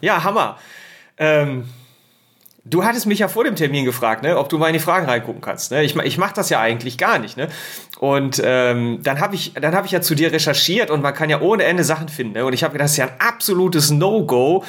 Ja, Hammer. Ähm, du hattest mich ja vor dem Termin gefragt, ne, ob du mal in die Fragen reingucken kannst. Ne? Ich, ich mache das ja eigentlich gar nicht. Ne? Und ähm, dann habe ich, dann hab ich ja zu dir recherchiert und man kann ja ohne Ende Sachen finden. Ne? Und ich habe gedacht, das ist ja ein absolutes No-Go,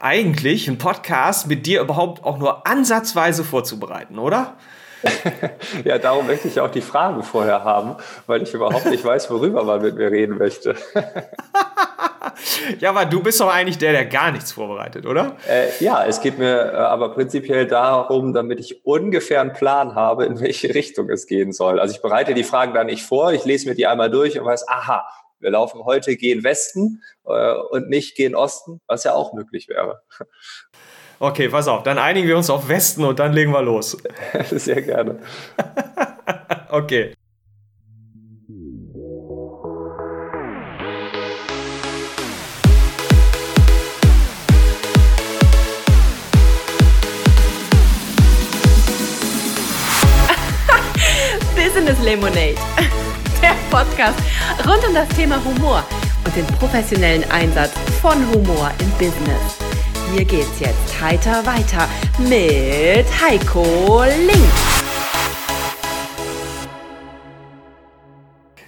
eigentlich einen Podcast mit dir überhaupt auch nur ansatzweise vorzubereiten, oder? ja, darum möchte ich auch die Fragen vorher haben, weil ich überhaupt nicht weiß, worüber man mit mir reden möchte. ja, aber du bist doch eigentlich der, der gar nichts vorbereitet, oder? Äh, ja, es geht mir äh, aber prinzipiell darum, damit ich ungefähr einen Plan habe, in welche Richtung es gehen soll. Also ich bereite die Fragen da nicht vor, ich lese mir die einmal durch und weiß, aha, wir laufen heute gehen Westen äh, und nicht gehen Osten, was ja auch möglich wäre. Okay, pass auf, dann einigen wir uns auf Westen und dann legen wir los. Sehr gerne. okay. Business Lemonade, der Podcast rund um das Thema Humor und den professionellen Einsatz von Humor im Business. Hier geht's jetzt heiter weiter mit Heiko Link.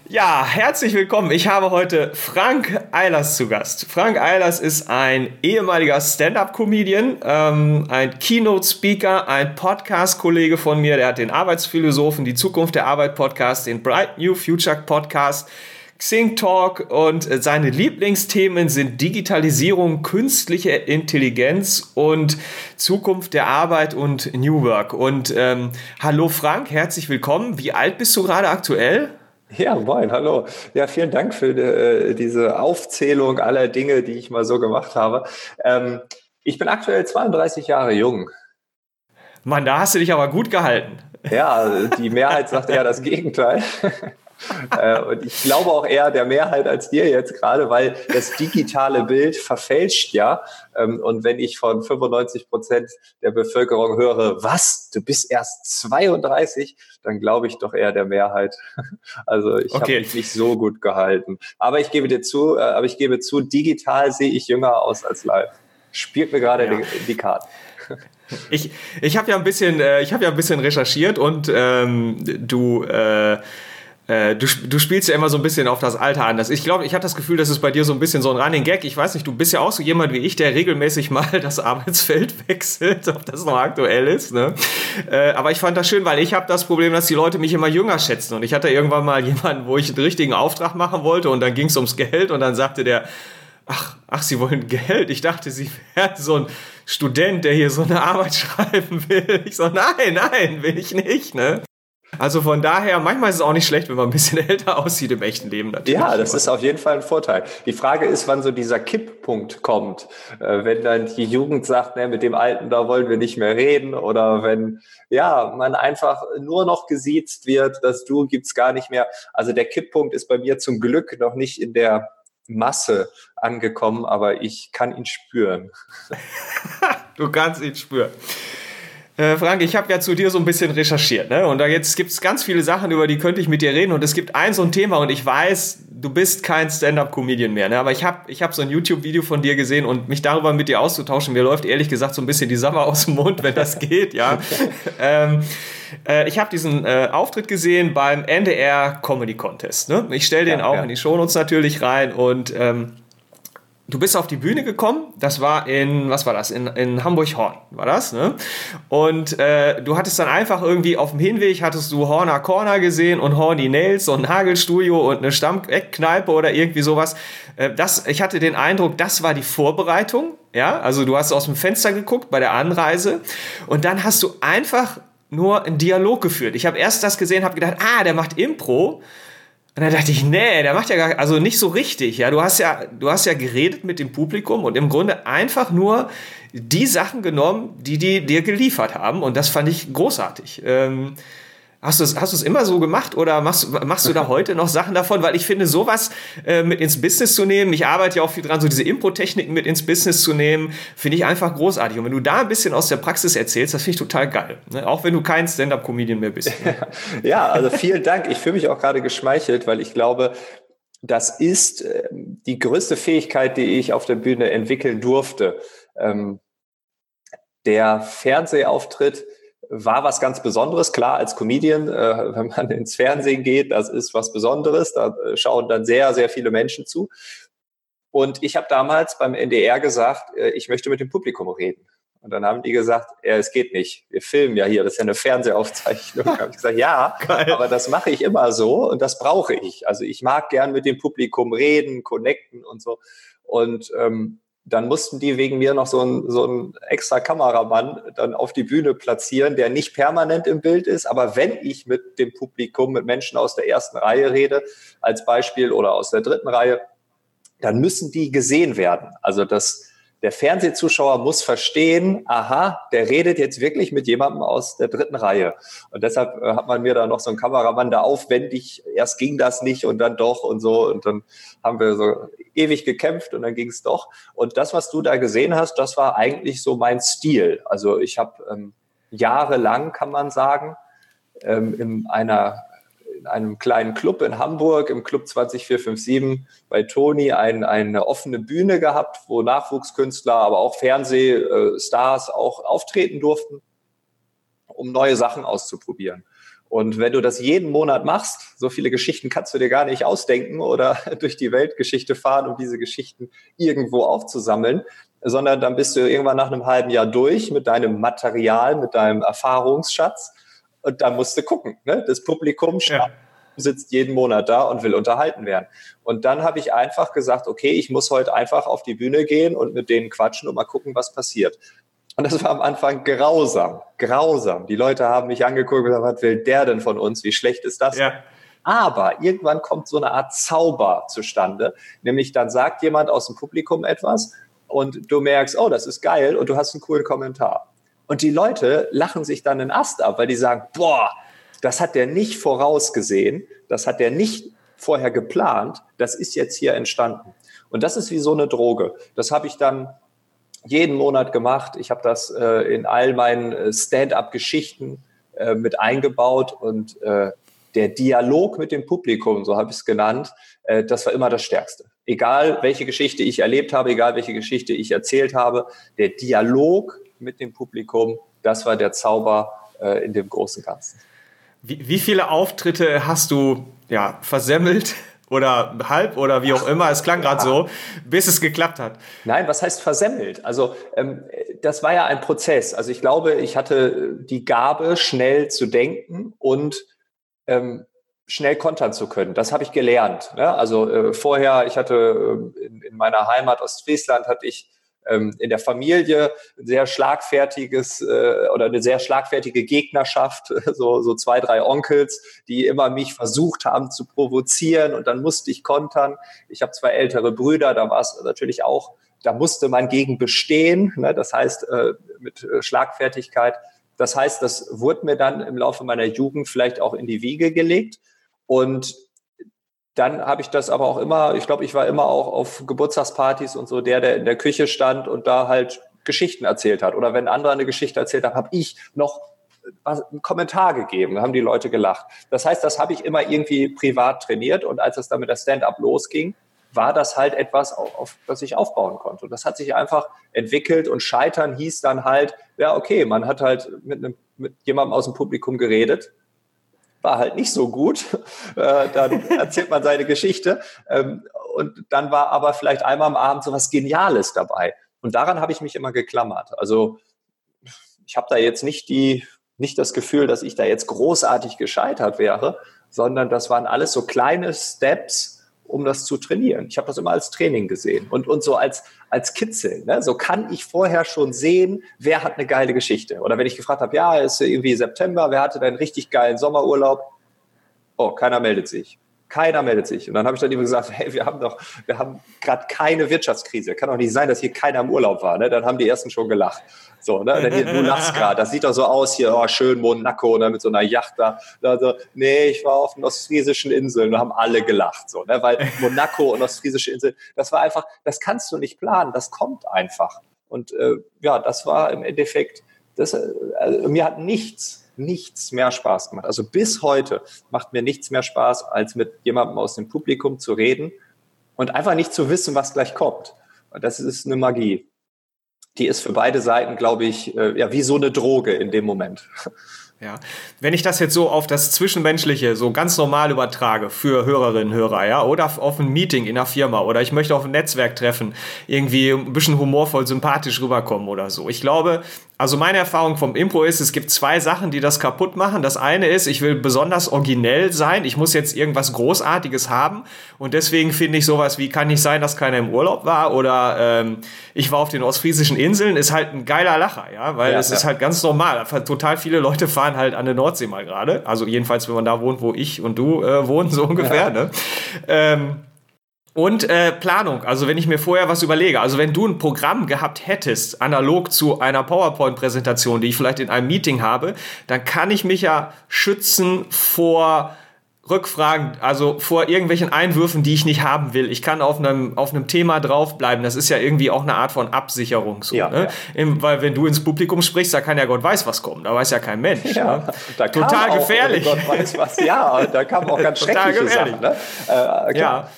Ja, herzlich willkommen. Ich habe heute Frank Eilers zu Gast. Frank Eilers ist ein ehemaliger Stand-up-Comedian, ähm, ein Keynote-Speaker, ein Podcast-Kollege von mir. Der hat den Arbeitsphilosophen, die Zukunft der Arbeit Podcast, den Bright New Future Podcast Xing Talk und äh, seine Lieblingsthemen sind Digitalisierung, künstliche Intelligenz und Zukunft der Arbeit und New Work. Und ähm, hallo Frank, herzlich willkommen. Wie alt bist du gerade aktuell? Ja, moin, hallo. Ja, vielen Dank für äh, diese Aufzählung aller Dinge, die ich mal so gemacht habe. Ähm, ich bin aktuell 32 Jahre jung. Mann, da hast du dich aber gut gehalten. Ja, die Mehrheit sagt eher das Gegenteil. Äh, und ich glaube auch eher der Mehrheit als dir jetzt gerade, weil das digitale Bild verfälscht ja. Ähm, und wenn ich von 95 Prozent der Bevölkerung höre, was, du bist erst 32, dann glaube ich doch eher der Mehrheit. Also ich okay. habe mich nicht so gut gehalten. Aber ich gebe dir zu, äh, aber ich gebe zu, digital sehe ich jünger aus als live. Spielt mir gerade ja. die, die Karten. Ich, ich habe ja ein bisschen, äh, ich habe ja ein bisschen recherchiert und ähm, du äh, äh, du, du spielst ja immer so ein bisschen auf das Alter an. ich glaube, ich habe das Gefühl, das ist bei dir so ein bisschen so ein Running Gag. Ich weiß nicht, du bist ja auch so jemand wie ich, der regelmäßig mal das Arbeitsfeld wechselt, ob das noch aktuell ist. Ne? Äh, aber ich fand das schön, weil ich habe das Problem, dass die Leute mich immer jünger schätzen. Und ich hatte irgendwann mal jemanden, wo ich einen richtigen Auftrag machen wollte und dann ging es ums Geld und dann sagte der, ach, ach, Sie wollen Geld? Ich dachte, Sie wären so ein Student, der hier so eine Arbeit schreiben will. Ich so, nein, nein, will ich nicht, ne? Also von daher, manchmal ist es auch nicht schlecht, wenn man ein bisschen älter aussieht im echten Leben. Natürlich. Ja, das ist auf jeden Fall ein Vorteil. Die Frage ist, wann so dieser Kipppunkt kommt. Äh, wenn dann die Jugend sagt, ne, mit dem Alten, da wollen wir nicht mehr reden. Oder wenn, ja, man einfach nur noch gesiezt wird, das Du gibt's gar nicht mehr. Also der Kipppunkt ist bei mir zum Glück noch nicht in der Masse angekommen, aber ich kann ihn spüren. du kannst ihn spüren. Äh, Frank, ich habe ja zu dir so ein bisschen recherchiert, ne? Und da jetzt gibt's ganz viele Sachen, über die könnte ich mit dir reden. Und es gibt ein so ein Thema, und ich weiß, du bist kein Stand-up-Comedian mehr, ne? Aber ich habe ich hab so ein YouTube-Video von dir gesehen und mich darüber mit dir auszutauschen, mir läuft ehrlich gesagt so ein bisschen die Sommer aus dem Mund, wenn das geht, ja. ähm, äh, ich habe diesen äh, Auftritt gesehen beim NDR Comedy Contest. Ne? Ich stelle den ja, auch ja. in die Shownotes natürlich rein und ähm, du bist auf die Bühne gekommen, das war in, was war das, in, in Hamburg-Horn, war das, ne? Und äh, du hattest dann einfach irgendwie auf dem Hinweg, hattest du Horner Corner gesehen und Horny Nails und ein Nagelstudio und eine Stammkneipe oder irgendwie sowas. Äh, das, ich hatte den Eindruck, das war die Vorbereitung, ja? Also du hast aus dem Fenster geguckt bei der Anreise und dann hast du einfach nur einen Dialog geführt. Ich habe erst das gesehen, habe gedacht, ah, der macht Impro und dann dachte ich, nee, der macht ja gar, also nicht so richtig. Ja, du hast ja, du hast ja geredet mit dem Publikum und im Grunde einfach nur die Sachen genommen, die die dir geliefert haben. Und das fand ich großartig. Ähm, Hast du es hast immer so gemacht oder machst, machst du da heute noch Sachen davon? Weil ich finde, sowas äh, mit ins Business zu nehmen, ich arbeite ja auch viel dran, so diese Impro-Techniken mit ins Business zu nehmen, finde ich einfach großartig. Und wenn du da ein bisschen aus der Praxis erzählst, das finde ich total geil. Ne? Auch wenn du kein Stand-up-Comedian mehr bist. Ne? ja, also vielen Dank. Ich fühle mich auch gerade geschmeichelt, weil ich glaube, das ist äh, die größte Fähigkeit, die ich auf der Bühne entwickeln durfte. Ähm, der Fernsehauftritt war was ganz Besonderes. Klar, als Comedian, äh, wenn man ins Fernsehen geht, das ist was Besonderes. Da äh, schauen dann sehr, sehr viele Menschen zu. Und ich habe damals beim NDR gesagt, äh, ich möchte mit dem Publikum reden. Und dann haben die gesagt, ja, es geht nicht. Wir filmen ja hier, das ist ja eine Fernsehaufzeichnung. habe ich gesagt, ja, Geil. aber das mache ich immer so und das brauche ich. Also ich mag gern mit dem Publikum reden, connecten und so. Und ähm, dann mussten die wegen mir noch so ein, so ein extra Kameramann dann auf die Bühne platzieren, der nicht permanent im Bild ist. Aber wenn ich mit dem Publikum, mit Menschen aus der ersten Reihe rede, als Beispiel oder aus der dritten Reihe, dann müssen die gesehen werden. Also das, der Fernsehzuschauer muss verstehen, aha, der redet jetzt wirklich mit jemandem aus der dritten Reihe. Und deshalb äh, hat man mir da noch so einen Kameramann da aufwendig, erst ging das nicht und dann doch und so. Und dann haben wir so ewig gekämpft und dann ging es doch. Und das, was du da gesehen hast, das war eigentlich so mein Stil. Also ich habe ähm, jahrelang, kann man sagen, ähm, in einer in einem kleinen Club in Hamburg, im Club 20457 bei Toni, ein, eine offene Bühne gehabt, wo Nachwuchskünstler, aber auch Fernsehstars auch auftreten durften, um neue Sachen auszuprobieren. Und wenn du das jeden Monat machst, so viele Geschichten kannst du dir gar nicht ausdenken oder durch die Weltgeschichte fahren, um diese Geschichten irgendwo aufzusammeln, sondern dann bist du irgendwann nach einem halben Jahr durch mit deinem Material, mit deinem Erfahrungsschatz und da musst du gucken. Ne? Das Publikum ja. sitzt jeden Monat da und will unterhalten werden. Und dann habe ich einfach gesagt, okay, ich muss heute einfach auf die Bühne gehen und mit denen quatschen und mal gucken, was passiert. Und das war am Anfang grausam, grausam. Die Leute haben mich angeguckt und gesagt, was will der denn von uns? Wie schlecht ist das? Ja. Aber irgendwann kommt so eine Art Zauber zustande. Nämlich dann sagt jemand aus dem Publikum etwas und du merkst, oh, das ist geil und du hast einen coolen Kommentar. Und die Leute lachen sich dann den Ast ab, weil die sagen, boah, das hat der nicht vorausgesehen, das hat der nicht vorher geplant, das ist jetzt hier entstanden. Und das ist wie so eine Droge. Das habe ich dann jeden Monat gemacht. Ich habe das äh, in all meinen äh, Stand-up-Geschichten äh, mit eingebaut und äh, der Dialog mit dem Publikum, so habe ich es genannt, äh, das war immer das Stärkste. Egal welche Geschichte ich erlebt habe, egal welche Geschichte ich erzählt habe, der Dialog mit dem Publikum. Das war der Zauber äh, in dem großen Ganzen. Wie, wie viele Auftritte hast du ja, versemmelt? oder halb oder wie auch immer, es klang gerade so, bis es geklappt hat. Nein, was heißt versemmelt? Also ähm, das war ja ein Prozess. Also ich glaube, ich hatte die Gabe, schnell zu denken und ähm, schnell kontern zu können. Das habe ich gelernt. Ne? Also äh, vorher, ich hatte äh, in, in, meiner Heimat Ostfriesland hatte ich ähm, in der Familie ein sehr schlagfertiges äh, oder eine sehr schlagfertige Gegnerschaft, so, so zwei, drei Onkels, die immer mich versucht haben zu provozieren und dann musste ich kontern. Ich habe zwei ältere Brüder, da war es natürlich auch, da musste man gegen bestehen, ne? das heißt äh, mit äh, Schlagfertigkeit. Das heißt, das wurde mir dann im Laufe meiner Jugend vielleicht auch in die Wiege gelegt. Und dann habe ich das aber auch immer, ich glaube, ich war immer auch auf Geburtstagspartys und so der, der in der Küche stand und da halt Geschichten erzählt hat. Oder wenn andere eine Geschichte erzählt haben, habe ich noch einen Kommentar gegeben, haben die Leute gelacht. Das heißt, das habe ich immer irgendwie privat trainiert und als es dann mit der Stand-up losging, war das halt etwas, auf, auf das ich aufbauen konnte. Und das hat sich einfach entwickelt und Scheitern hieß dann halt, ja, okay, man hat halt mit, einem, mit jemandem aus dem Publikum geredet war halt nicht so gut. Äh, dann erzählt man seine Geschichte. Ähm, und dann war aber vielleicht einmal am Abend so was Geniales dabei. Und daran habe ich mich immer geklammert. Also ich habe da jetzt nicht die, nicht das Gefühl, dass ich da jetzt großartig gescheitert wäre, sondern das waren alles so kleine Steps, um das zu trainieren. Ich habe das immer als Training gesehen und, und so als, als Kitzeln. Ne? So kann ich vorher schon sehen, wer hat eine geile Geschichte. Oder wenn ich gefragt habe, ja, ist irgendwie September, wer hatte denn richtig geilen Sommerurlaub? Oh, keiner meldet sich. Keiner meldet sich. Und dann habe ich dann immer gesagt, hey, wir haben doch, wir haben gerade keine Wirtschaftskrise. Kann doch nicht sein, dass hier keiner im Urlaub war. Ne? Dann haben die ersten schon gelacht. So, ne? Denn hier, du lachst gerade. Das sieht doch so aus hier, oh, schön Monaco, ne? mit so einer Yacht da. Also, nee, ich war auf den ostfriesischen Inseln und haben alle gelacht. So, ne? Weil Monaco und ostfriesische Inseln, das war einfach, das kannst du nicht planen, das kommt einfach. Und äh, ja, das war im Endeffekt, das, äh, also, mir hat nichts, nichts mehr Spaß gemacht. Also bis heute macht mir nichts mehr Spaß, als mit jemandem aus dem Publikum zu reden und einfach nicht zu wissen, was gleich kommt. Das ist eine Magie. die ist für beide Seiten, glaube ich, äh, ja, wie so eine Droge in dem Moment. Ja. Wenn ich das jetzt so auf das Zwischenmenschliche so ganz normal übertrage für Hörerinnen und Hörer, ja, oder auf ein Meeting in einer Firma oder ich möchte auf ein Netzwerk treffen, irgendwie ein bisschen humorvoll, sympathisch rüberkommen oder so. Ich glaube, also meine Erfahrung vom Impro ist, es gibt zwei Sachen, die das kaputt machen. Das eine ist, ich will besonders originell sein. Ich muss jetzt irgendwas Großartiges haben. Und deswegen finde ich sowas wie, kann nicht sein, dass keiner im Urlaub war oder ähm, ich war auf den ostfriesischen Inseln, ist halt ein geiler Lacher, ja, weil ja, es ja. ist halt ganz normal. Total viele Leute fahren halt an der Nordsee mal gerade. Also jedenfalls, wenn man da wohnt, wo ich und du äh, wohnen, so ungefähr. Ja. Ne? Ähm, und äh, Planung, also wenn ich mir vorher was überlege, also wenn du ein Programm gehabt hättest, analog zu einer PowerPoint-Präsentation, die ich vielleicht in einem Meeting habe, dann kann ich mich ja schützen vor Rückfragen, also vor irgendwelchen Einwürfen, die ich nicht haben will. Ich kann auf einem, auf einem Thema draufbleiben. Das ist ja irgendwie auch eine Art von Absicherung. So, ja, ne? ja. Im, weil wenn du ins Publikum sprichst, da kann ja Gott weiß was kommen. Da weiß ja kein Mensch. Ja, ne? Total auch, gefährlich. Gott weiß was. Ja, da kam auch ganz schreckliche Sachen. Ne? Äh, ja.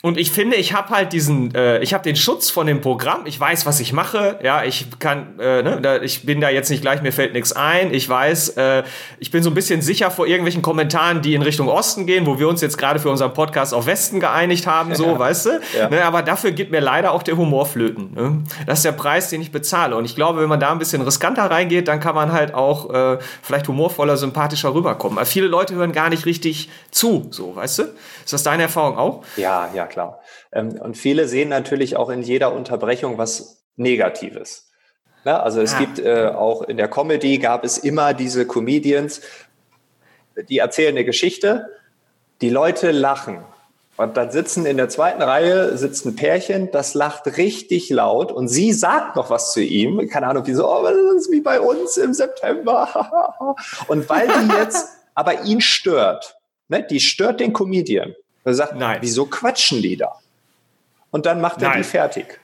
Und ich finde, ich habe halt diesen, äh, ich habe den Schutz von dem Programm. Ich weiß, was ich mache. Ja, ich kann, äh, ne, da, ich bin da jetzt nicht gleich, mir fällt nichts ein. Ich weiß, äh, ich bin so ein bisschen sicher vor irgendwelchen Kommentaren, die in Richtung Osten gehen, wo wir uns jetzt gerade für unseren Podcast auf Westen geeinigt haben, so, ja. weißt du? Ja. Ne, aber dafür geht mir leider auch der Humor flöten. Ne? Das ist der Preis, den ich bezahle. Und ich glaube, wenn man da ein bisschen riskanter reingeht, dann kann man halt auch äh, vielleicht humorvoller, sympathischer rüberkommen. Aber viele Leute hören gar nicht richtig zu, so, weißt du? Ist das deine Erfahrung auch? Ja, ja, klar. Ähm, und viele sehen natürlich auch in jeder Unterbrechung was Negatives. also es ja. gibt äh, auch in der Comedy gab es immer diese Comedians, die erzählen eine Geschichte, die Leute lachen. Und dann sitzen in der zweiten Reihe sitzt ein Pärchen, das lacht richtig laut und sie sagt noch was zu ihm. Keine Ahnung, wie so, oh, das ist wie bei uns im September. und weil die jetzt aber ihn stört, ne, die stört den Comedian. Er sagt, Nein. wieso quatschen die da? Und dann macht er Nein. die fertig.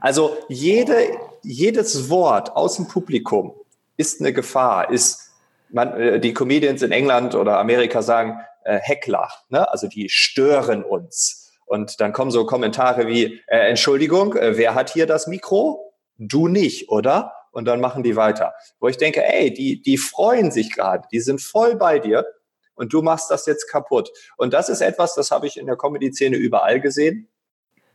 Also jede, jedes Wort aus dem Publikum ist eine Gefahr, ist, man, äh, die Comedians in England oder Amerika sagen, äh, Heckler, ne? also die stören uns. Und dann kommen so Kommentare wie, äh, Entschuldigung, äh, wer hat hier das Mikro? Du nicht, oder? Und dann machen die weiter. Wo ich denke, ey, die, die freuen sich gerade, die sind voll bei dir und du machst das jetzt kaputt. Und das ist etwas, das habe ich in der Comedy-Szene überall gesehen.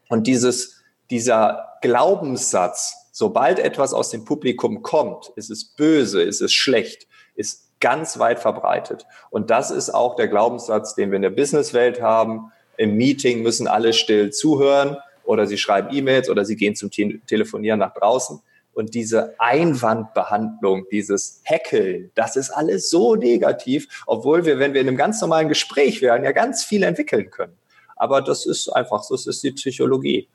Und dieses, dieser Glaubenssatz, sobald etwas aus dem Publikum kommt, ist es böse, ist es schlecht, ist ganz weit verbreitet. Und das ist auch der Glaubenssatz, den wir in der Businesswelt haben. Im Meeting müssen alle still zuhören oder sie schreiben E-Mails oder sie gehen zum Telefonieren nach draußen. Und diese Einwandbehandlung, dieses Hackeln, das ist alles so negativ, obwohl wir, wenn wir in einem ganz normalen Gespräch wären, ja ganz viel entwickeln können. Aber das ist einfach, so, das ist die Psychologie.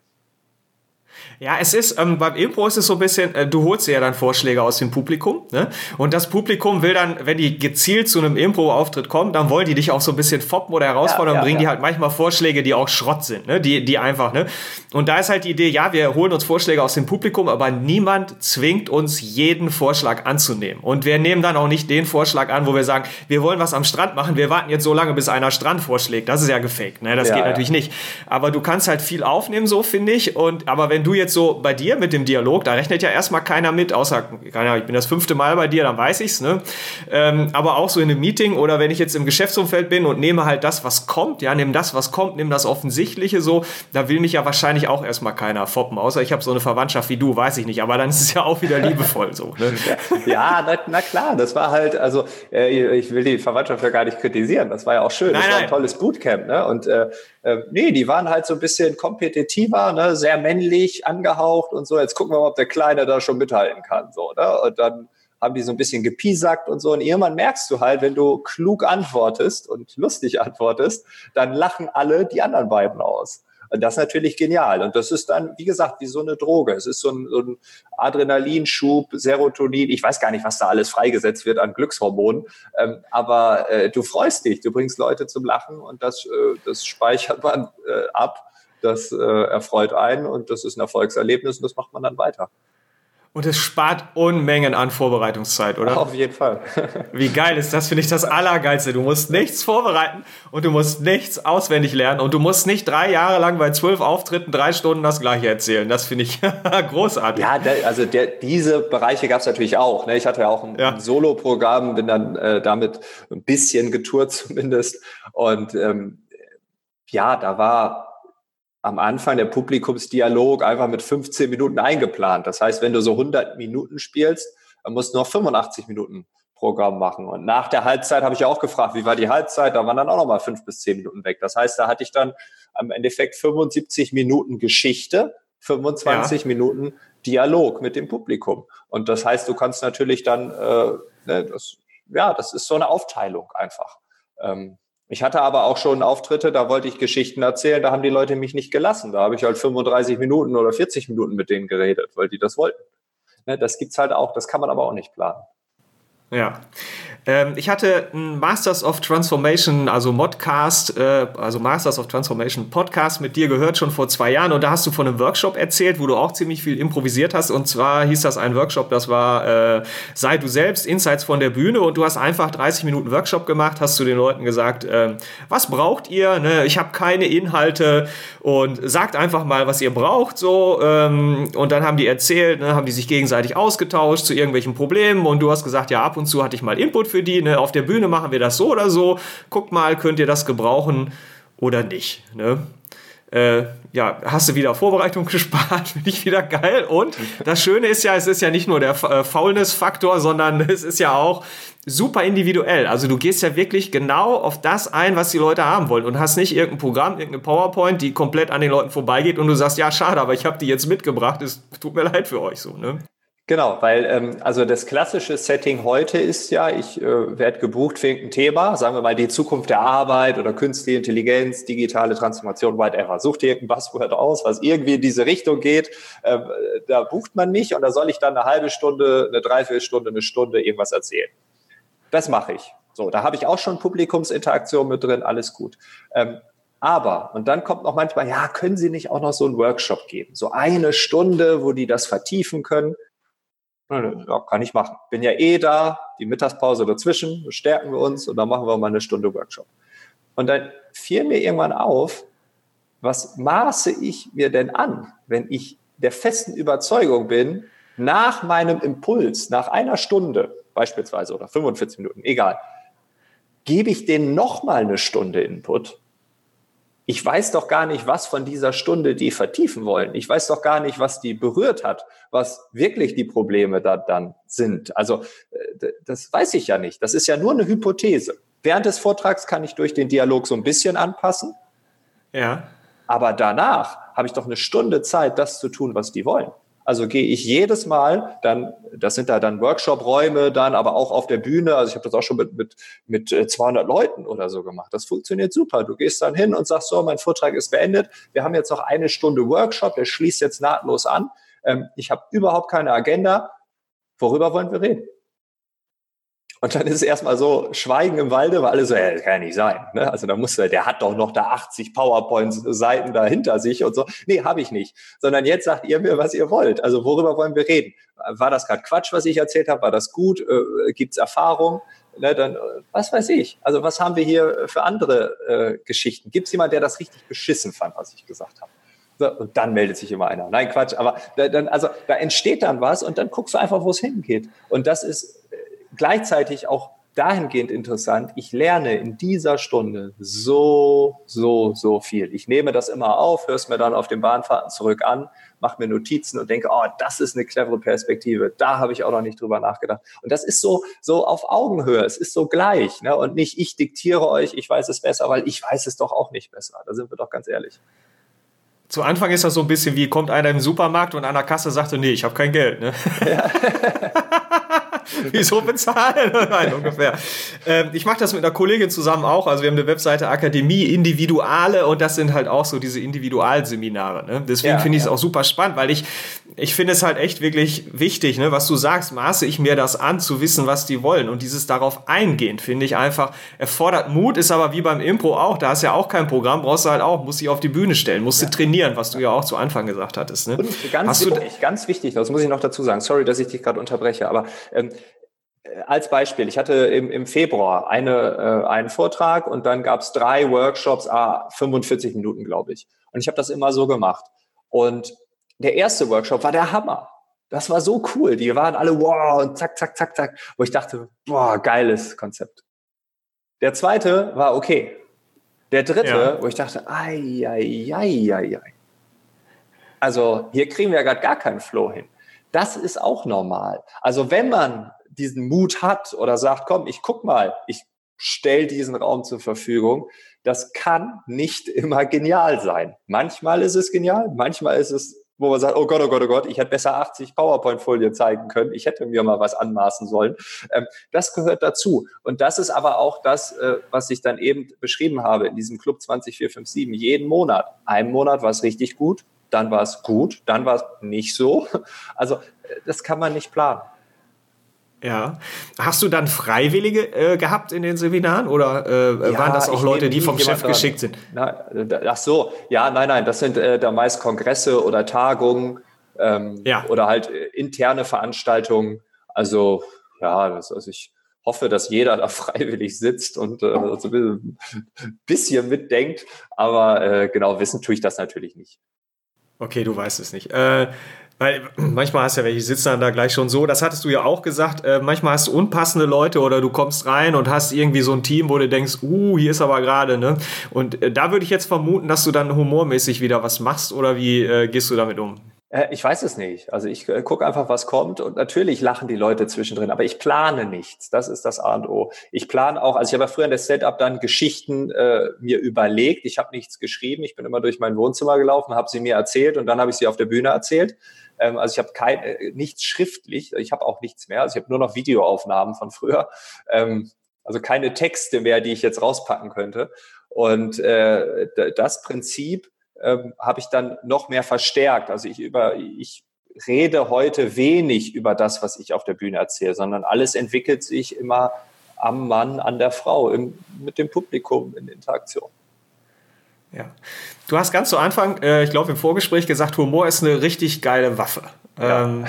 Ja, es ist, ähm, beim Impro ist es so ein bisschen, äh, du holst dir ja dann Vorschläge aus dem Publikum, ne? Und das Publikum will dann, wenn die gezielt zu einem Impro-Auftritt kommen, dann wollen die dich auch so ein bisschen foppen oder herausfordern ja, ja, bringen ja. die halt manchmal Vorschläge, die auch Schrott sind, ne? Die, die einfach, ne? Und da ist halt die Idee, ja, wir holen uns Vorschläge aus dem Publikum, aber niemand zwingt uns, jeden Vorschlag anzunehmen. Und wir nehmen dann auch nicht den Vorschlag an, wo wir sagen, wir wollen was am Strand machen, wir warten jetzt so lange, bis einer Strand vorschlägt. Das ist ja gefaked, ne? Das geht natürlich nicht. Aber du kannst halt viel aufnehmen, so finde ich. Und, aber wenn du jetzt so bei dir mit dem Dialog, da rechnet ja erstmal keiner mit, außer, ich bin das fünfte Mal bei dir, dann weiß ich's, ne? Ähm, aber auch so in einem Meeting oder wenn ich jetzt im Geschäftsumfeld bin und nehme halt das, was kommt, ja, nehme das, was kommt, nehme das Offensichtliche so, da will mich ja wahrscheinlich auch erstmal keiner foppen, außer ich habe so eine Verwandtschaft wie du, weiß ich nicht, aber dann ist es ja auch wieder liebevoll so. Ne? ja, na, na, klar, das war halt, also äh, ich will die Verwandtschaft ja gar nicht kritisieren, das war ja auch schön, nein, das war ein tolles Bootcamp, ne? Und äh, äh, nee, die waren halt so ein bisschen kompetitiver, ne? sehr männlich angehaucht und so. Jetzt gucken wir mal, ob der Kleine da schon mithalten kann. So, ne? Und dann haben die so ein bisschen gepiesackt und so. Und irgendwann merkst du halt, wenn du klug antwortest und lustig antwortest, dann lachen alle die anderen beiden aus. Und das ist natürlich genial. Und das ist dann, wie gesagt, wie so eine Droge. Es ist so ein, so ein Adrenalinschub, Serotonin. Ich weiß gar nicht, was da alles freigesetzt wird an Glückshormonen. Ähm, aber äh, du freust dich, du bringst Leute zum Lachen und das, äh, das speichert man äh, ab. Das äh, erfreut einen und das ist ein Erfolgserlebnis und das macht man dann weiter. Und es spart Unmengen an Vorbereitungszeit, oder? Auf jeden Fall. Wie geil ist das? Finde ich das Allergeilste. Du musst nichts vorbereiten und du musst nichts auswendig lernen und du musst nicht drei Jahre lang bei zwölf Auftritten drei Stunden das Gleiche erzählen. Das finde ich großartig. Ja, also der, diese Bereiche gab es natürlich auch. Ne? Ich hatte ja auch ein, ja. ein Solo-Programm, bin dann äh, damit ein bisschen getourt zumindest. Und ähm, ja, da war am Anfang der Publikumsdialog einfach mit 15 Minuten eingeplant. Das heißt, wenn du so 100 Minuten spielst, dann musst du noch 85 Minuten Programm machen. Und nach der Halbzeit habe ich auch gefragt, wie war die Halbzeit? Da waren dann auch noch mal fünf bis zehn Minuten weg. Das heißt, da hatte ich dann am Endeffekt 75 Minuten Geschichte, 25 ja. Minuten Dialog mit dem Publikum. Und das heißt, du kannst natürlich dann, äh, ne, das, ja, das ist so eine Aufteilung einfach. Ähm, ich hatte aber auch schon Auftritte, da wollte ich Geschichten erzählen, da haben die Leute mich nicht gelassen. Da habe ich halt 35 Minuten oder 40 Minuten mit denen geredet, weil die das wollten. Ne, das gibt's halt auch, das kann man aber auch nicht planen. Ja. Ähm, ich hatte ein Masters of Transformation, also Modcast, äh, also Masters of Transformation Podcast mit dir gehört schon vor zwei Jahren und da hast du von einem Workshop erzählt, wo du auch ziemlich viel improvisiert hast und zwar hieß das ein Workshop, das war äh, Sei du selbst, Insights von der Bühne und du hast einfach 30 Minuten Workshop gemacht, hast zu den Leuten gesagt, äh, was braucht ihr? Ne? Ich habe keine Inhalte und sagt einfach mal, was ihr braucht so ähm, und dann haben die erzählt, ne, haben die sich gegenseitig ausgetauscht zu irgendwelchen Problemen und du hast gesagt, ja ab und zu hatte ich mal Input für die. Ne? Auf der Bühne machen wir das so oder so. Guckt mal, könnt ihr das gebrauchen oder nicht. Ne? Äh, ja, hast du wieder Vorbereitung gespart, finde ich wieder geil. Und das Schöne ist ja, es ist ja nicht nur der äh, Faulness-Faktor, sondern es ist ja auch super individuell. Also du gehst ja wirklich genau auf das ein, was die Leute haben wollen und hast nicht irgendein Programm, irgendeine PowerPoint, die komplett an den Leuten vorbeigeht und du sagst, ja, schade, aber ich habe die jetzt mitgebracht, es tut mir leid für euch so, ne? Genau, weil ähm, also das klassische Setting heute ist ja, ich äh, werde gebucht für irgendein Thema, sagen wir mal die Zukunft der Arbeit oder künstliche Intelligenz, digitale Transformation, whatever. Such dir irgendein Buzzword aus, was irgendwie in diese Richtung geht. Äh, da bucht man mich und da soll ich dann eine halbe Stunde, eine Dreiviertelstunde, eine Stunde irgendwas erzählen. Das mache ich. So, da habe ich auch schon Publikumsinteraktion mit drin, alles gut. Ähm, aber, und dann kommt noch manchmal, ja, können Sie nicht auch noch so einen Workshop geben? So eine Stunde, wo die das vertiefen können. Ja, kann ich machen. Bin ja eh da, die Mittagspause dazwischen, stärken wir uns und dann machen wir mal eine Stunde Workshop. Und dann fiel mir irgendwann auf, was maße ich mir denn an, wenn ich der festen Überzeugung bin, nach meinem Impuls, nach einer Stunde beispielsweise oder 45 Minuten, egal, gebe ich denen nochmal eine Stunde Input ich weiß doch gar nicht, was von dieser Stunde die vertiefen wollen. Ich weiß doch gar nicht, was die berührt hat, was wirklich die Probleme da dann sind. Also äh, das weiß ich ja nicht. Das ist ja nur eine Hypothese. Während des Vortrags kann ich durch den Dialog so ein bisschen anpassen. Ja. Aber danach habe ich doch eine Stunde Zeit, das zu tun, was die wollen. Also gehe ich jedes Mal, dann, das sind da dann Workshop-Räume, dann aber auch auf der Bühne. Also ich habe das auch schon mit, mit, mit 200 äh, Leuten oder so gemacht. Das funktioniert super. Du gehst dann hin und sagst so, mein Vortrag ist beendet. Wir haben jetzt noch eine Stunde Workshop, der schließt jetzt nahtlos an. Ähm, ich habe überhaupt keine Agenda. Worüber wollen wir reden? Und dann ist es erstmal so Schweigen im Walde, weil alle so, ja, das kann ja nicht sein. Ne? Also da muss der hat doch noch da 80 PowerPoint-Seiten da hinter sich und so. Nee, habe ich nicht. Sondern jetzt sagt ihr mir, was ihr wollt. Also worüber wollen wir reden? War das gerade Quatsch, was ich erzählt habe? War das gut? Äh, Gibt es Erfahrung? Ne, dann, was weiß ich. Also was haben wir hier für andere äh, Geschichten? Gibt es jemand, der das richtig beschissen fand, was ich gesagt habe? Und dann meldet sich immer einer. Nein, Quatsch. Aber da, dann, also da entsteht dann was und dann guckst du einfach, wo es hingeht. Und das ist gleichzeitig auch dahingehend interessant, ich lerne in dieser Stunde so, so, so viel. Ich nehme das immer auf, höre es mir dann auf den Bahnfahrten zurück an, mache mir Notizen und denke, oh, das ist eine clevere Perspektive. Da habe ich auch noch nicht drüber nachgedacht. Und das ist so, so auf Augenhöhe. Es ist so gleich. Ne? Und nicht, ich diktiere euch, ich weiß es besser, weil ich weiß es doch auch nicht besser. Da sind wir doch ganz ehrlich. Zu Anfang ist das so ein bisschen wie, kommt einer im Supermarkt und an der Kasse sagte, nee, ich habe kein Geld. Ne? Ja. Wieso bezahlen? Nein, ungefähr. Ähm, ich mache das mit einer Kollegin zusammen auch. Also wir haben eine Webseite Akademie Individuale und das sind halt auch so diese Individualseminare. Ne? Deswegen ja, finde ich es ja. auch super spannend, weil ich, ich finde es halt echt wirklich wichtig, ne? was du sagst, maße ich mir das an, zu wissen, was die wollen. Und dieses darauf eingehen, finde ich einfach, erfordert Mut, ist aber wie beim Impro auch, da hast ja auch kein Programm, brauchst du halt auch, musst dich auf die Bühne stellen, musst ja. du trainieren, was du ja auch zu Anfang gesagt hattest. Ne? Und ganz wichtig, ganz wichtig, das muss ich noch dazu sagen, sorry, dass ich dich gerade unterbreche, aber ähm, äh, als Beispiel, ich hatte im, im Februar eine, äh, einen Vortrag und dann gab es drei Workshops, ah, 45 Minuten, glaube ich. Und ich habe das immer so gemacht. Und der erste Workshop war der Hammer. Das war so cool. Die waren alle wow und zack, zack, zack, zack. Wo ich dachte, boah, geiles Konzept. Der zweite war okay. Der dritte, ja. wo ich dachte, ai, ai, ai, ai, ai. Also hier kriegen wir ja gerade gar keinen Flow hin. Das ist auch normal. Also wenn man diesen Mut hat oder sagt, komm, ich guck mal, ich stell diesen Raum zur Verfügung, das kann nicht immer genial sein. Manchmal ist es genial, manchmal ist es wo man sagt, oh Gott, oh Gott, oh Gott, ich hätte besser 80 PowerPoint-Folien zeigen können, ich hätte mir mal was anmaßen sollen. Ähm, das gehört dazu. Und das ist aber auch das, äh, was ich dann eben beschrieben habe in diesem Club 20457. Jeden Monat. Ein Monat war es richtig gut, dann war es gut, dann war es nicht so. Also äh, das kann man nicht planen. Ja. Hast du dann Freiwillige äh, gehabt in den Seminaren oder äh, ja, waren das auch Leute, die vom Chef geschickt sind? Na, ach so, ja, nein, nein, das sind äh, da meist Kongresse oder Tagungen ähm, ja. oder halt äh, interne Veranstaltungen. Also ja, das, also ich hoffe, dass jeder da freiwillig sitzt und äh, so ein bisschen mitdenkt, aber äh, genau wissen tue ich das natürlich nicht. Okay, du weißt es nicht. Äh, weil manchmal hast du ja welche sitzen dann da gleich schon so, das hattest du ja auch gesagt, äh, manchmal hast du unpassende Leute oder du kommst rein und hast irgendwie so ein Team, wo du denkst, uh, hier ist aber gerade, ne? Und äh, da würde ich jetzt vermuten, dass du dann humormäßig wieder was machst oder wie äh, gehst du damit um? Äh, ich weiß es nicht. Also ich äh, gucke einfach, was kommt und natürlich lachen die Leute zwischendrin, aber ich plane nichts. Das ist das A und O. Ich plane auch, also ich habe ja früher in der Setup dann Geschichten äh, mir überlegt. Ich habe nichts geschrieben. Ich bin immer durch mein Wohnzimmer gelaufen, habe sie mir erzählt und dann habe ich sie auf der Bühne erzählt. Ähm, also ich habe kein äh, nichts schriftlich. Ich habe auch nichts mehr. Also ich habe nur noch Videoaufnahmen von früher. Ähm, also keine Texte mehr, die ich jetzt rauspacken könnte. Und äh, das Prinzip ähm, habe ich dann noch mehr verstärkt. Also ich über, ich rede heute wenig über das, was ich auf der Bühne erzähle, sondern alles entwickelt sich immer am Mann, an der Frau, im, mit dem Publikum in Interaktion. Ja. Du hast ganz zu Anfang, äh, ich glaube im Vorgespräch gesagt, Humor ist eine richtig geile Waffe. Ja. Ähm,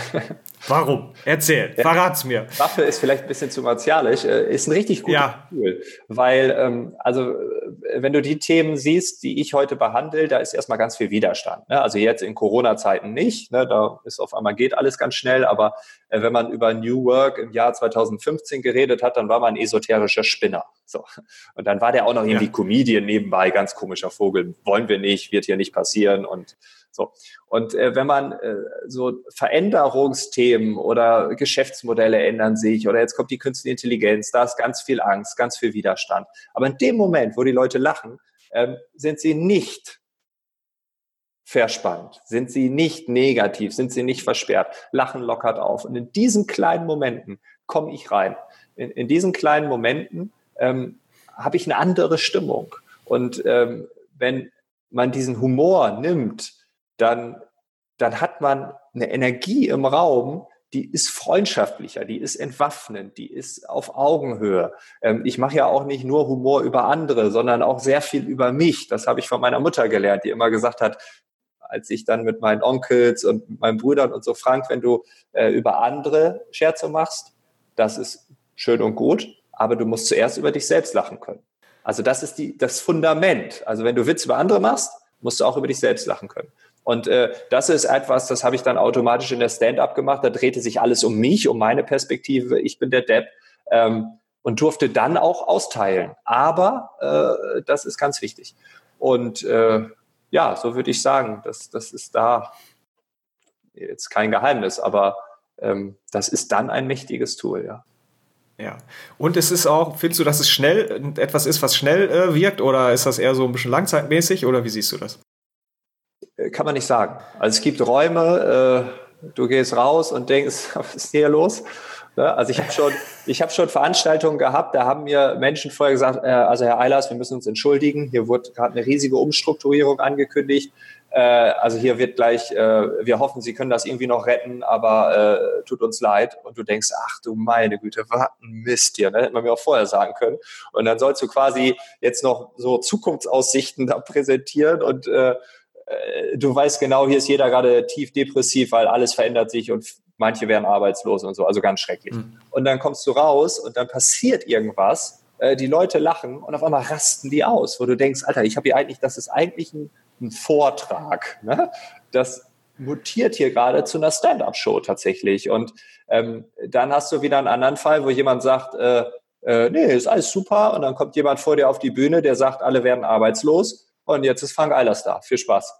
warum? Erzähl, ja. verrat's mir. Waffe ist vielleicht ein bisschen zu martialisch, äh, ist ein richtig gutes ja. Tool. Weil, ähm, also, äh, wenn du die Themen siehst, die ich heute behandle, da ist erstmal ganz viel Widerstand. Ne? Also jetzt in Corona-Zeiten nicht, ne? da ist auf einmal geht alles ganz schnell, aber äh, wenn man über New Work im Jahr 2015 geredet hat, dann war man ein esoterischer Spinner. So. Und dann war der auch noch irgendwie ja. Comedian nebenbei, ganz komischer Vogel. Wollen wir nicht, wird hier nicht passieren und so. Und äh, wenn man äh, so Veränderungsthemen oder Geschäftsmodelle ändern sich oder jetzt kommt die künstliche Intelligenz, da ist ganz viel Angst, ganz viel Widerstand. Aber in dem Moment, wo die Leute lachen, ähm, sind sie nicht verspannt, sind sie nicht negativ, sind sie nicht versperrt, lachen lockert auf. Und in diesen kleinen Momenten komme ich rein. In, in diesen kleinen Momenten ähm, habe ich eine andere Stimmung. Und ähm, wenn man diesen Humor nimmt, dann, dann hat man eine Energie im Raum, die ist freundschaftlicher, die ist entwaffnend, die ist auf Augenhöhe. Ähm, ich mache ja auch nicht nur Humor über andere, sondern auch sehr viel über mich. Das habe ich von meiner Mutter gelernt, die immer gesagt hat, als ich dann mit meinen Onkels und meinen Brüdern und so, Frank, wenn du äh, über andere Scherze machst, das ist schön und gut, aber du musst zuerst über dich selbst lachen können. Also das ist die, das Fundament. Also wenn du Witz über andere machst, musst du auch über dich selbst lachen können. Und äh, das ist etwas, das habe ich dann automatisch in der Stand-up gemacht. Da drehte sich alles um mich, um meine Perspektive. Ich bin der Depp. Ähm, und durfte dann auch austeilen. Aber äh, das ist ganz wichtig. Und äh, ja, so würde ich sagen, das, das ist da jetzt kein Geheimnis, aber ähm, das ist dann ein mächtiges Tool, ja. Ja. Und es ist auch, findest du, dass es schnell etwas ist, was schnell äh, wirkt, oder ist das eher so ein bisschen langzeitmäßig, oder wie siehst du das? Äh, kann man nicht sagen. Also es gibt Räume, äh, du gehst raus und denkst, was ist hier los? Ne? Also ich habe schon, ich habe schon Veranstaltungen gehabt, da haben mir Menschen vorher gesagt, äh, also Herr Eilers, wir müssen uns entschuldigen. Hier wurde gerade eine riesige Umstrukturierung angekündigt. Äh, also hier wird gleich, äh, wir hoffen, Sie können das irgendwie noch retten, aber äh, tut uns leid. Und du denkst, ach du meine Güte, was ein Mist hier, ne? hätte man mir auch vorher sagen können. Und dann sollst du quasi jetzt noch so Zukunftsaussichten da präsentieren und äh, du weißt genau, hier ist jeder gerade tief depressiv, weil alles verändert sich und manche werden arbeitslos und so, also ganz schrecklich. Mhm. Und dann kommst du raus und dann passiert irgendwas, äh, die Leute lachen und auf einmal rasten die aus, wo du denkst, Alter, ich habe hier eigentlich, das ist eigentlich ein, ein Vortrag. Ne? Das mutiert hier gerade zu einer Stand-up-Show tatsächlich. Und ähm, dann hast du wieder einen anderen Fall, wo jemand sagt, äh, äh, nee, ist alles super. Und dann kommt jemand vor dir auf die Bühne, der sagt, alle werden arbeitslos. Und jetzt ist Frank Eilers da. Viel Spaß.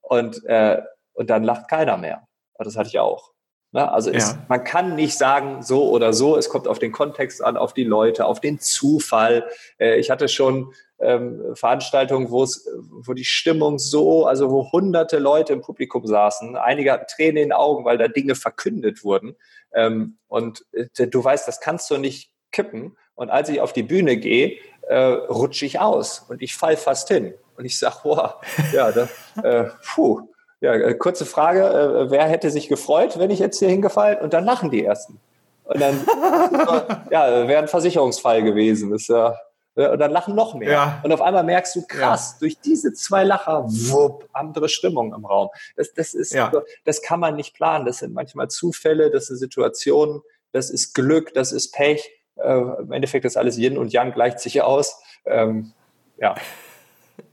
Und, äh, und dann lacht keiner mehr. Und das hatte ich auch. Ne? Also ja. es, man kann nicht sagen so oder so. Es kommt auf den Kontext an, auf die Leute, auf den Zufall. Äh, ich hatte schon ähm, Veranstaltungen, wo es, wo die Stimmung so, also wo hunderte Leute im Publikum saßen. Einige hatten Tränen in den Augen, weil da Dinge verkündet wurden. Ähm, und äh, du weißt, das kannst du nicht kippen. Und als ich auf die Bühne gehe, äh, rutsche ich aus und ich fall fast hin. Und ich sag, boah, ja, da, äh, puh, ja, äh, kurze Frage, äh, wer hätte sich gefreut, wenn ich jetzt hier hingefallen? Und dann lachen die Ersten. Und dann, ja, wäre ein Versicherungsfall gewesen. Das, ja, äh, und dann lachen noch mehr. Ja. Und auf einmal merkst du, krass, ja. durch diese zwei Lacher, wupp, andere Stimmung im Raum. Das, das ist, ja. das kann man nicht planen. Das sind manchmal Zufälle, das sind Situationen, das ist Glück, das ist Pech. Äh, Im Endeffekt ist alles Yin und Yang gleicht sich aus. Ähm, ja.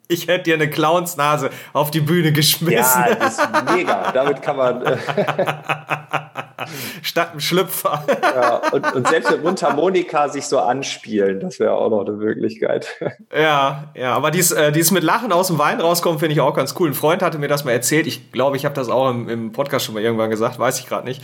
Ich hätte dir eine Clownsnase auf die Bühne geschmissen. Ja, das ist mega. Damit kann man. Äh Statt einem Schlüpfer. ja, und, und selbst mit Mundharmonika sich so anspielen, das wäre auch noch eine Möglichkeit. Ja, ja, aber dies, äh, dies mit Lachen aus dem Wein rauskommen, finde ich auch ganz cool. Ein Freund hatte mir das mal erzählt. Ich glaube, ich habe das auch im, im Podcast schon mal irgendwann gesagt, weiß ich gerade nicht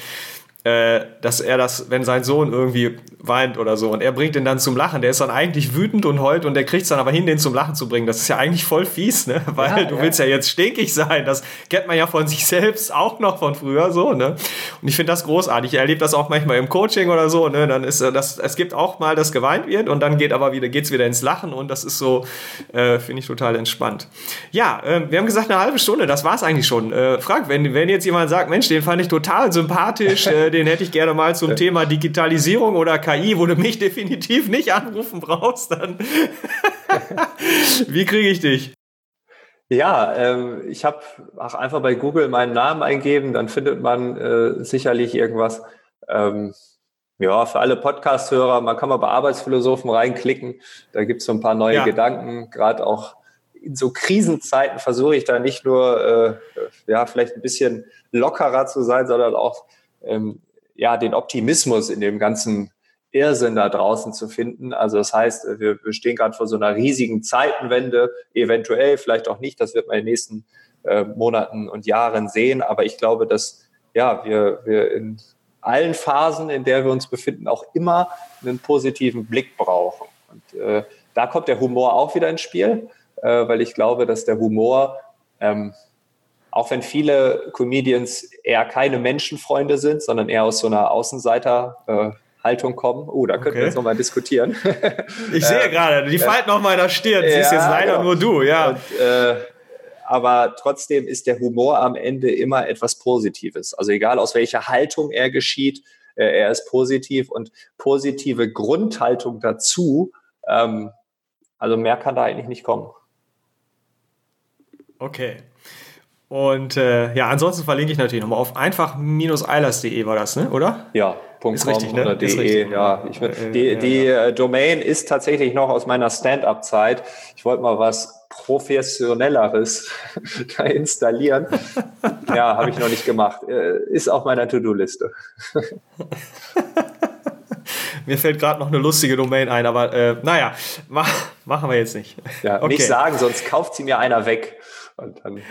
dass er das, wenn sein Sohn irgendwie weint oder so und er bringt ihn dann zum Lachen, der ist dann eigentlich wütend und heult und der kriegt es dann aber hin, den zum Lachen zu bringen. Das ist ja eigentlich voll fies, ne? Weil ja, du ja. willst ja jetzt stinkig sein. Das kennt man ja von sich selbst auch noch von früher so, ne? Und ich finde das großartig. Ich erlebe das auch manchmal im Coaching oder so, ne? Dann ist äh, das, es gibt auch mal, dass geweint wird und dann geht aber wieder, geht's wieder ins Lachen und das ist so, äh, finde ich total entspannt. Ja, äh, wir haben gesagt eine halbe Stunde, das war's eigentlich schon. Äh, Frank, wenn, wenn jetzt jemand sagt, Mensch, den fand ich total sympathisch, äh, den hätte ich gerne mal zum Thema Digitalisierung oder KI, wo du mich definitiv nicht anrufen brauchst, dann wie kriege ich dich? Ja, ähm, ich habe auch einfach bei Google meinen Namen eingeben, dann findet man äh, sicherlich irgendwas. Ähm, ja, für alle Podcast-Hörer, man kann mal bei Arbeitsphilosophen reinklicken. Da gibt es so ein paar neue ja. Gedanken, gerade auch in so Krisenzeiten versuche ich da nicht nur äh, ja vielleicht ein bisschen lockerer zu sein, sondern auch ähm, ja, den Optimismus in dem ganzen Irrsinn da draußen zu finden. Also das heißt, wir, wir stehen gerade vor so einer riesigen Zeitenwende, eventuell, vielleicht auch nicht, das wird man in den nächsten äh, Monaten und Jahren sehen, aber ich glaube, dass ja, wir, wir in allen Phasen, in der wir uns befinden, auch immer einen positiven Blick brauchen. Und äh, da kommt der Humor auch wieder ins Spiel, äh, weil ich glaube, dass der Humor ähm, auch wenn viele Comedians eher keine Menschenfreunde sind, sondern eher aus so einer Außenseiterhaltung kommen. Oh, da könnten okay. wir jetzt nochmal diskutieren. Ich sehe äh, gerade, die Falten auf meiner Stirn. Ja, Siehst jetzt leider genau. nur du, ja. Und, äh, aber trotzdem ist der Humor am Ende immer etwas Positives. Also egal aus welcher Haltung er geschieht, äh, er ist positiv und positive Grundhaltung dazu. Ähm, also mehr kann da eigentlich nicht kommen. Okay. Und äh, ja, ansonsten verlinke ich natürlich nochmal auf einfach-eilers.de war das, ne? oder? Ja, Punkt ist richtig, ne? oder de. Richtig. Ja, ich, die, die ja. Äh, Domain ist tatsächlich noch aus meiner Stand-up-Zeit. Ich wollte mal was professionelleres da installieren. ja, habe ich noch nicht gemacht. Äh, ist auf meiner To-Do-Liste. Mir fällt gerade noch eine lustige Domain ein, aber äh, naja, mach, machen wir jetzt nicht. Ja, okay. nicht sagen, sonst kauft sie mir einer weg. Verstanden.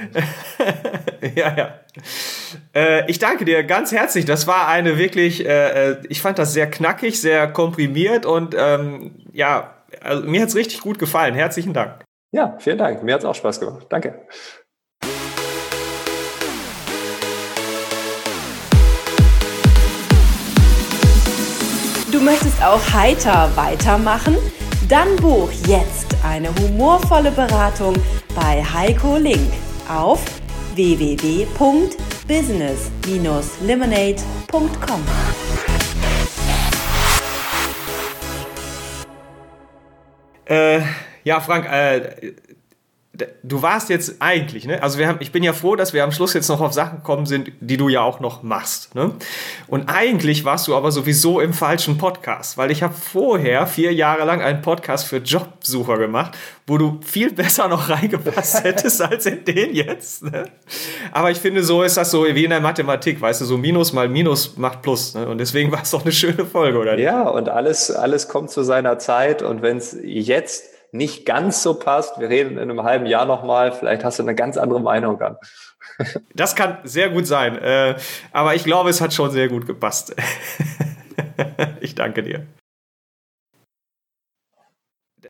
ja, ja. Äh, ich danke dir ganz herzlich. Das war eine wirklich, äh, äh ich fand das sehr knackig, sehr komprimiert und ähm, ja, also mir hat es richtig gut gefallen. Herzlichen Dank. Ja, vielen Dank. Mir hat es auch Spaß gemacht. Danke. Du möchtest auch heiter weitermachen? Dann buch jetzt eine humorvolle Beratung bei Heiko Link auf www.business-lemonade.com. Äh, ja, Frank, äh, du warst jetzt eigentlich, ne? Also wir haben, ich bin ja froh, dass wir am Schluss jetzt noch auf Sachen gekommen sind, die du ja auch noch machst. Ne? Und eigentlich warst du aber sowieso im falschen Podcast, weil ich habe vorher vier Jahre lang einen Podcast für Jobsucher gemacht, wo du viel besser noch reingepasst hättest als in den jetzt. Ne? Aber ich finde, so ist das so wie in der Mathematik, weißt du, so Minus mal Minus macht Plus. Ne? Und deswegen war es doch eine schöne Folge, oder nicht? Ja, und alles, alles kommt zu seiner Zeit. Und wenn es jetzt nicht ganz so passt, wir reden in einem halben Jahr nochmal, vielleicht hast du eine ganz andere Meinung dann. Das kann sehr gut sein, äh, aber ich glaube, es hat schon sehr gut gepasst. Ich danke dir.